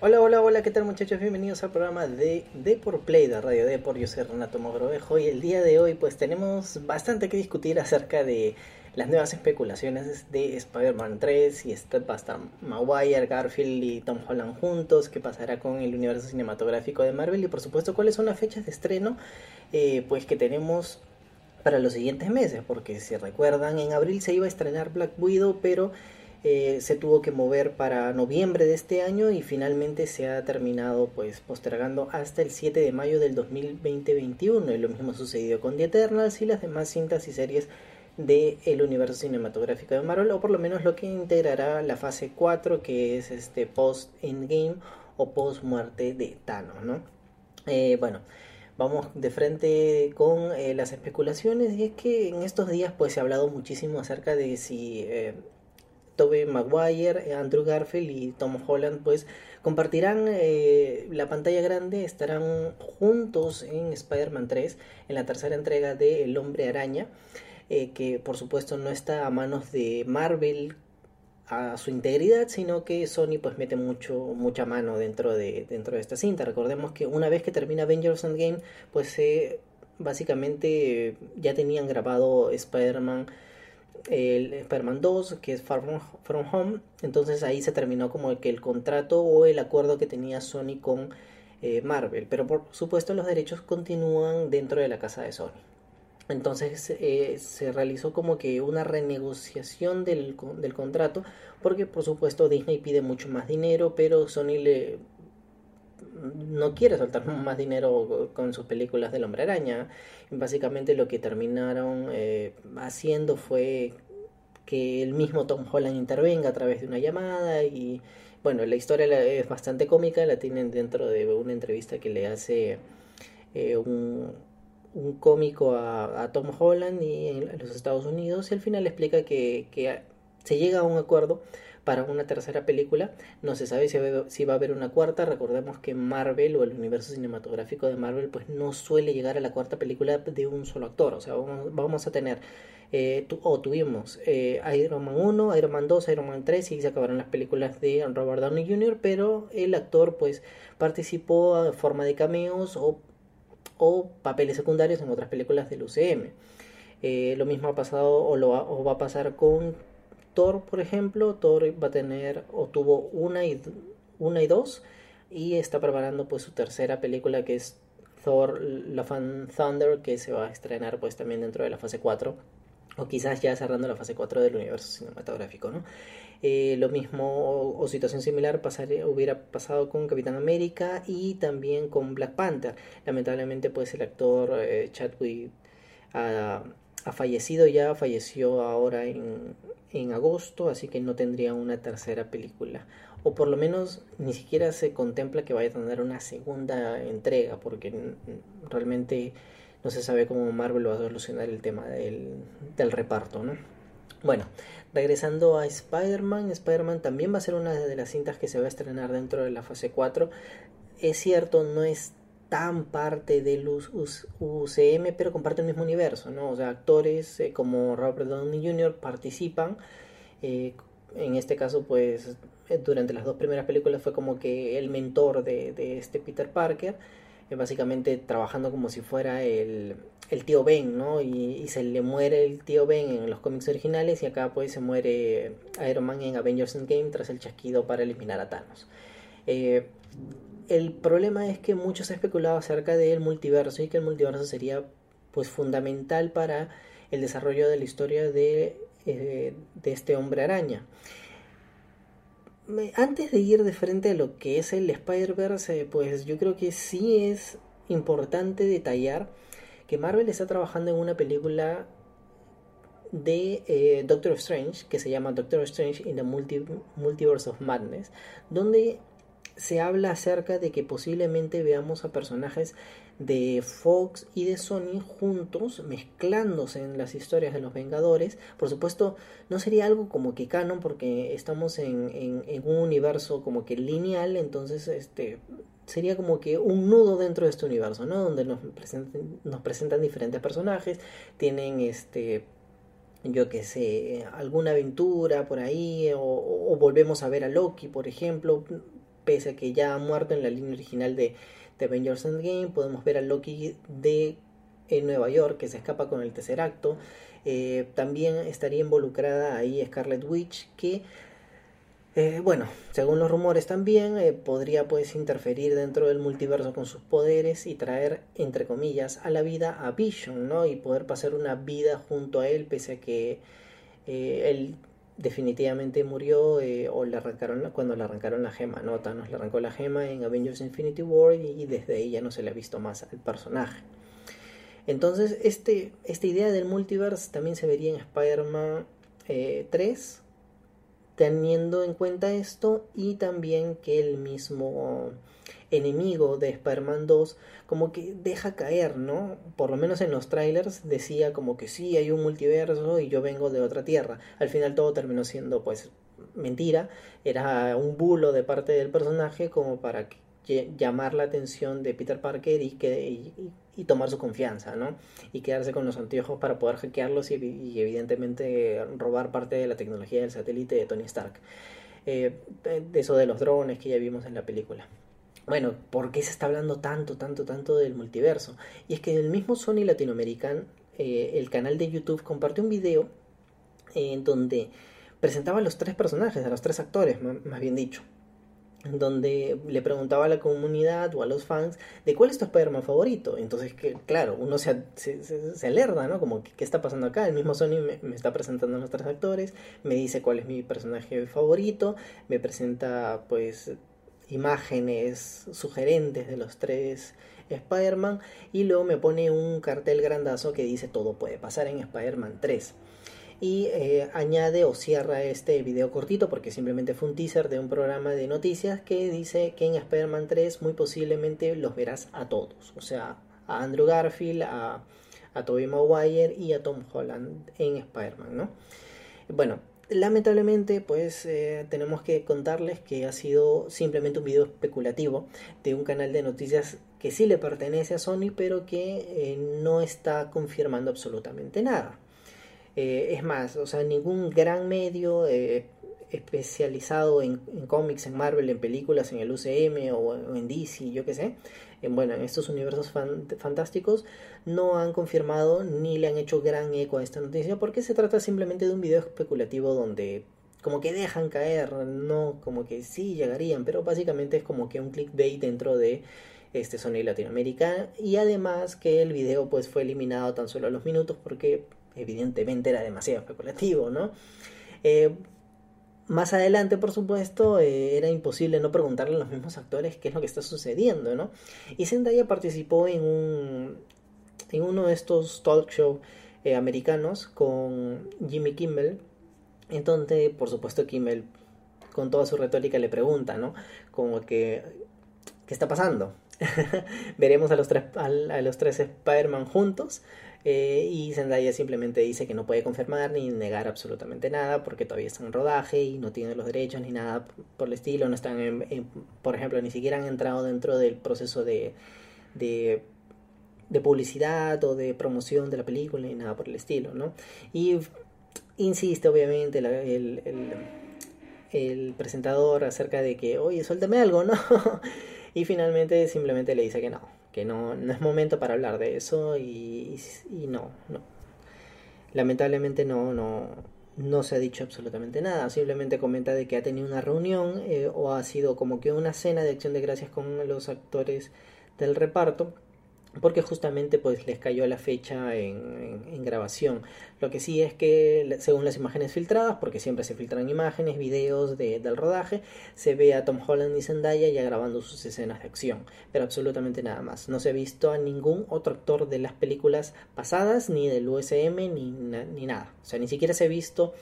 Hola, hola, hola, ¿qué tal muchachos? Bienvenidos al programa de De por Play de Radio Depor. Yo soy Renato Mogrovejo y el día de hoy pues tenemos bastante que discutir acerca de las nuevas especulaciones de Spider-Man 3 y está hasta Maguire, Garfield y Tom Holland juntos, qué pasará con el universo cinematográfico de Marvel y por supuesto cuáles son las fechas de estreno eh, pues que tenemos para los siguientes meses, porque si recuerdan en abril se iba a estrenar Black Widow, pero eh, se tuvo que mover para noviembre de este año y finalmente se ha terminado pues postergando hasta el 7 de mayo del 2020-21 y lo mismo sucedido con The Eternals y las demás cintas y series del el universo cinematográfico de Marvel o por lo menos lo que integrará la fase 4 que es este post endgame o post muerte de Thanos ¿no? Eh, bueno vamos de frente con eh, las especulaciones y es que en estos días pues se ha hablado muchísimo acerca de si Tobey Maguire, Andrew Garfield y Tom Holland pues compartirán eh, la pantalla grande, estarán juntos en Spider-Man 3, en la tercera entrega de El Hombre Araña, eh, que por supuesto no está a manos de Marvel a su integridad, sino que Sony pues mete mucho, mucha mano dentro de, dentro de esta cinta. Recordemos que una vez que termina Avengers Endgame, pues eh, básicamente ya tenían grabado Spider-Man el Spider-Man 2, que es Far From, Home. Entonces ahí se terminó como que el contrato o el acuerdo que tenía Sony con eh, Marvel. Pero por supuesto los derechos continúan dentro de la casa de Sony. Entonces eh, se realizó como que una renegociación del, del contrato porque por supuesto Disney pide mucho más dinero, pero Sony le no quiere soltar más dinero con sus películas del hombre araña. Básicamente lo que terminaron eh, haciendo fue que el mismo Tom Holland intervenga a través de una llamada y bueno, la historia es bastante cómica, la tienen dentro de una entrevista que le hace eh, un, un, cómico a, Tom Holland y en los Estados Unidos y al final explica que, que se llega a un acuerdo para una tercera película. No se sabe si va a haber una cuarta. Recordemos que Marvel o el universo cinematográfico de Marvel pues no suele llegar a la cuarta película de un solo actor. O sea, vamos, a tener eh, o tuvimos eh, Iron Man 1, Iron Man 2, Iron Man 3 y se acabaron las películas de Robert Downey Jr., pero el actor pues participó en forma de cameos o, o papeles secundarios en otras películas del UCM. Eh, lo mismo ha pasado o, lo o va a pasar con Thor, por ejemplo, Thor va a tener o tuvo una y, una y dos y está preparando pues su tercera película que es Thor Love and Thunder que se va a estrenar pues también dentro de la fase 4 o quizás ya cerrando la fase 4 del universo cinematográfico, ¿no? Eh, lo mismo o, situación similar hubiera pasado con Capitán América y también con Black Panther. Lamentablemente pues el actor eh, Chadwick ha, ha, fallecido ya, falleció ahora en, en agosto, así que no tendría una tercera película. O por lo menos ni siquiera se contempla que vaya a tener una segunda entrega, porque realmente no se sabe cómo Marvel va a solucionar el tema del, del reparto, ¿no? Bueno, regresando a Spider-Man, Spider-Man también va a ser una de las cintas que se va a estrenar dentro de la fase 4. Es cierto, no es tan parte del UCM, pero comparte el mismo universo, ¿no? O sea, actores eh, como Robert Downey Jr. participan. Eh, en este caso, pues, eh, durante las dos primeras películas fue como que el mentor de, este Peter Parker, básicamente trabajando como si fuera el, el tío Ben, ¿no? Y, se le muere el tío Ben en los cómics originales y acá pues se muere Iron Man en Avengers Endgame tras el chasquido para eliminar a Thanos el problema es que muchos han especulado acerca del multiverso y que el multiverso sería pues fundamental para el desarrollo de la historia de, eh, este hombre araña. Antes de ir de frente a lo que es el Spider-Verse, pues yo creo que sí es importante detallar que Marvel está trabajando en una película de eh, Doctor Strange que se llama Doctor Strange in the Multiverse of Madness, donde se habla acerca de que posiblemente veamos a personajes de Fox y de Sony juntos, mezclándose en las historias de los Vengadores. Por supuesto, no sería algo como que canon, porque estamos en, en, un universo como que lineal, entonces este sería como que un nudo dentro de este universo, ¿no? Donde nos presentan, nos presentan diferentes personajes, tienen este yo que sé, alguna aventura por ahí, o, o, volvemos a ver a Loki, por ejemplo, pese a que ya ha muerto en la línea original de, de Avengers Endgame, podemos ver a Loki de en Nueva York que se escapa con el tercer acto. Eh, también estaría involucrada ahí Scarlet Witch que eh, bueno, según los rumores también, eh, podría pues interferir dentro del multiverso con sus poderes y traer, entre comillas, a la vida a Vision, ¿no? Y poder pasar una vida junto a él, pese a que eh, él definitivamente murió o le arrancaron cuando le arrancaron la gema, ¿no? Thanos le arrancó la gema en Avengers Infinity War y desde ahí ya no se le ha visto más al personaje. Entonces, este, esta idea del multiverse también se vería en Spider-Man 3 teniendo en cuenta esto y también que el mismo enemigo de Spider-Man 2 como que deja caer, ¿no? Por lo menos en los trailers decía como que sí, hay un multiverso y yo vengo de otra tierra. Al final todo terminó siendo pues mentira, era un bulo de parte del personaje como para llamar la atención de Peter Parker y que y tomar su confianza, ¿no? Y quedarse con los anteojos para poder hackearlos y, evidentemente robar parte de la tecnología del satélite de Tony Stark. Eh, eso de los drones que ya vimos en la película. Bueno, ¿por qué se está hablando tanto, tanto, tanto del multiverso? Y es que el mismo Sony Latinoamericano, eh, el canal de YouTube, compartió un video en donde presentaba a los tres personajes, a los tres actores, más bien dicho donde le preguntaba a la comunidad o a los fans de cuál es tu Spider-Man favorito. Entonces, que, claro, uno se, se, se, alerta, ¿no? Como, ¿qué, está pasando acá? El mismo Sony me, está presentando a los tres actores, me dice cuál es mi personaje favorito, me presenta, pues, imágenes sugerentes de los tres Spider-Man y luego me pone un cartel grandazo que dice todo puede pasar en Spider-Man 3 y eh, añade o cierra este video cortito porque simplemente fue un teaser de un programa de noticias que dice que en Spider-Man 3 muy posiblemente los verás a todos, o sea, a Andrew Garfield, a, Tobey Maguire y a Tom Holland en Spider-Man, ¿no? Bueno, lamentablemente pues eh, tenemos que contarles que ha sido simplemente un video especulativo de un canal de noticias que sí le pertenece a Sony pero que eh, no está confirmando absolutamente nada. Eh, es más, o sea, ningún gran medio especializado en, cómics, en Marvel, en películas, en el UCM o, en DC, yo qué sé, en, bueno, en estos universos fantásticos, no han confirmado ni le han hecho gran eco a esta noticia porque se trata simplemente de un video especulativo donde como que dejan caer, no como que sí llegarían, pero básicamente es como que un clickbait dentro de este Sony Latinoamérica y además que el video pues fue eliminado tan solo a los minutos porque evidentemente era demasiado especulativo, ¿no? Eh, más adelante, por supuesto, eh, era imposible no preguntarle a los mismos actores qué es lo que está sucediendo, ¿no? Y Zendaya participó en un en uno de estos talk show eh, americanos con Jimmy Kimmel, en donde, por supuesto, Kimmel con toda su retórica le pregunta, ¿no? Como que ¿qué está pasando? Veremos a los tres a, los tres Spider-Man juntos eh, y Zendaya simplemente dice que no puede confirmar ni negar absolutamente nada porque todavía está en rodaje y no tiene los derechos ni nada por el estilo. No están, en, por ejemplo, ni siquiera han entrado dentro del proceso de, de, publicidad o de promoción de la película ni nada por el estilo, ¿no? Y insiste, obviamente, el, el presentador acerca de que, oye, suéltame algo, ¿no? y finalmente simplemente le dice que no, que no, no es momento para hablar de eso y, no, no. Lamentablemente no, no, no se ha dicho absolutamente nada, simplemente comenta de que ha tenido una reunión eh, o ha sido como que una cena de acción de gracias con los actores del reparto porque justamente pues les cayó la fecha en, grabación. Lo que sí es que según las imágenes filtradas, porque siempre se filtran imágenes, videos de, del rodaje, se ve a Tom Holland y Zendaya ya grabando sus escenas de acción, pero absolutamente nada más. No se ha visto a ningún otro actor de las películas pasadas, ni del USM, ni, ni nada. O sea, ni siquiera se ha visto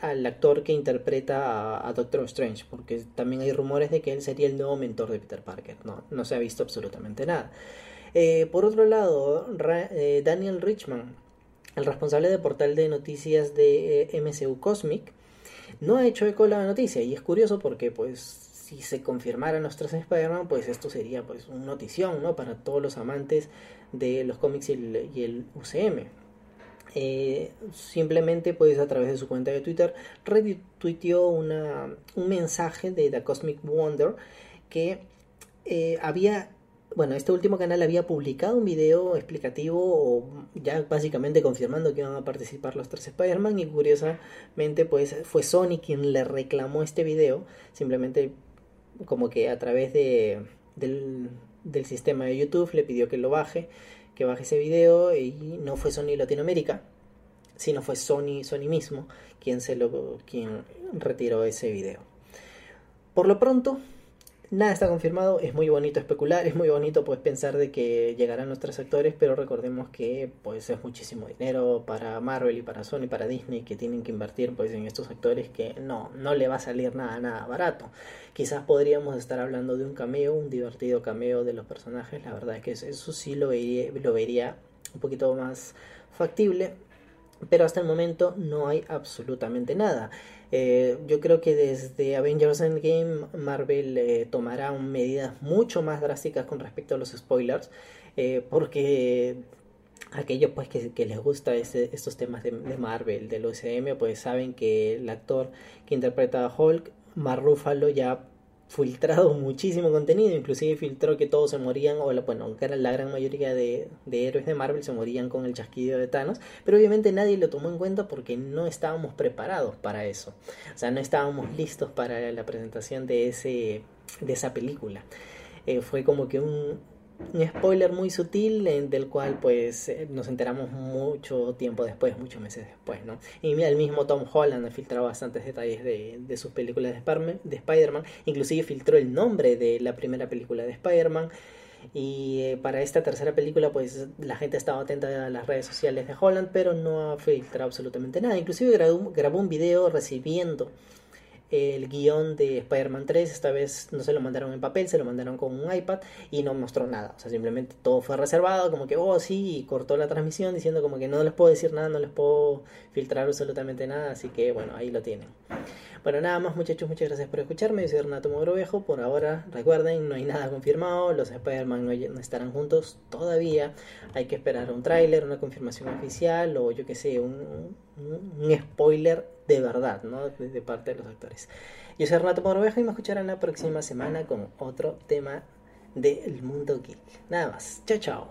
al actor que interpreta a, Doctor Strange, porque también hay rumores de que él sería el nuevo mentor de Peter Parker. No, no se ha visto absolutamente nada. Eh, por otro lado, eh, Daniel Richman, el responsable del portal de noticias de eh, MCU Cosmic, no ha hecho eco de la noticia y es curioso porque pues si se confirmaran los tres Spider-Man, pues esto sería pues una notición, ¿no? Para todos los amantes de los cómics y el UCM. Eh, simplemente pues a través de su cuenta de Twitter retuiteó una, un mensaje de The Cosmic Wonder que eh, había bueno, este último canal había publicado un video explicativo o ya básicamente confirmando que iban a participar los tres Spider-Man y curiosamente pues fue Sony quien le reclamó este video, simplemente como que a través de, del, del sistema de YouTube le pidió que lo baje, que baje ese video y no fue Sony Latinoamérica, sino fue Sony, Sony mismo quien, se lo, quien retiró ese video. Por lo pronto, Nada está confirmado, es muy bonito especular, es muy bonito pues pensar de que llegarán nuestros actores, pero recordemos que pues es muchísimo dinero para Marvel y para Sony, para Disney que tienen que invertir pues en estos actores que no, no le va a salir nada, nada barato. Quizás podríamos estar hablando de un cameo, un divertido cameo de los personajes, la verdad es que eso sí lo vería, lo vería un poquito más factible, pero hasta el momento no hay absolutamente nada. Eh, yo creo que desde Avengers Endgame Marvel eh, tomará medidas mucho más drásticas con respecto a los spoilers, eh, porque aquellos pues que, les gusta estos temas de, de, Marvel, del UCM, pues saben que el actor que interpreta a Hulk, Mark Ruffalo, ya filtrado muchísimo contenido, inclusive filtró que todos se morían, o la, bueno, que era la gran mayoría de, de, héroes de Marvel se morían con el chasquido de Thanos, pero obviamente nadie lo tomó en cuenta porque no estábamos preparados para eso, o sea, no estábamos listos para la presentación de, ese, de esa película. Eh, fue como que un, un spoiler muy sutil del cual pues eh, nos enteramos mucho tiempo después, muchos meses después, ¿no? Y el mismo Tom Holland ha filtrado bastantes detalles de, de sus películas de, de Spider-Man, inclusive filtró el nombre de la primera película de Spider-Man. Y eh, para esta tercera película, pues la gente estaba atenta a las redes sociales de Holland, pero no ha filtrado absolutamente nada. Inclusive grabó, grabó un video recibiendo el guion de Spider-Man 3. Esta vez no se lo mandaron en papel, se lo mandaron con un iPad y no mostró nada. O sea, simplemente todo fue reservado, como que, oh, sí, y cortó la transmisión diciendo como que no les puedo decir nada, no les puedo filtrar absolutamente nada. Así que, bueno, ahí lo tienen. Bueno, nada más muchachos, muchas gracias por escucharme. Yo soy Renato Mogrovejo. Por ahora, recuerden, no hay nada confirmado. Los Spider-Man no, estarán juntos todavía. Hay que esperar un tráiler, una confirmación oficial o yo que sé, un, un, spoiler de verdad, ¿no? De, parte de los actores. Yo soy Renato Mogrovejo y me escucharán la próxima semana con otro tema del mundo geek. Nada más. Chao, chao.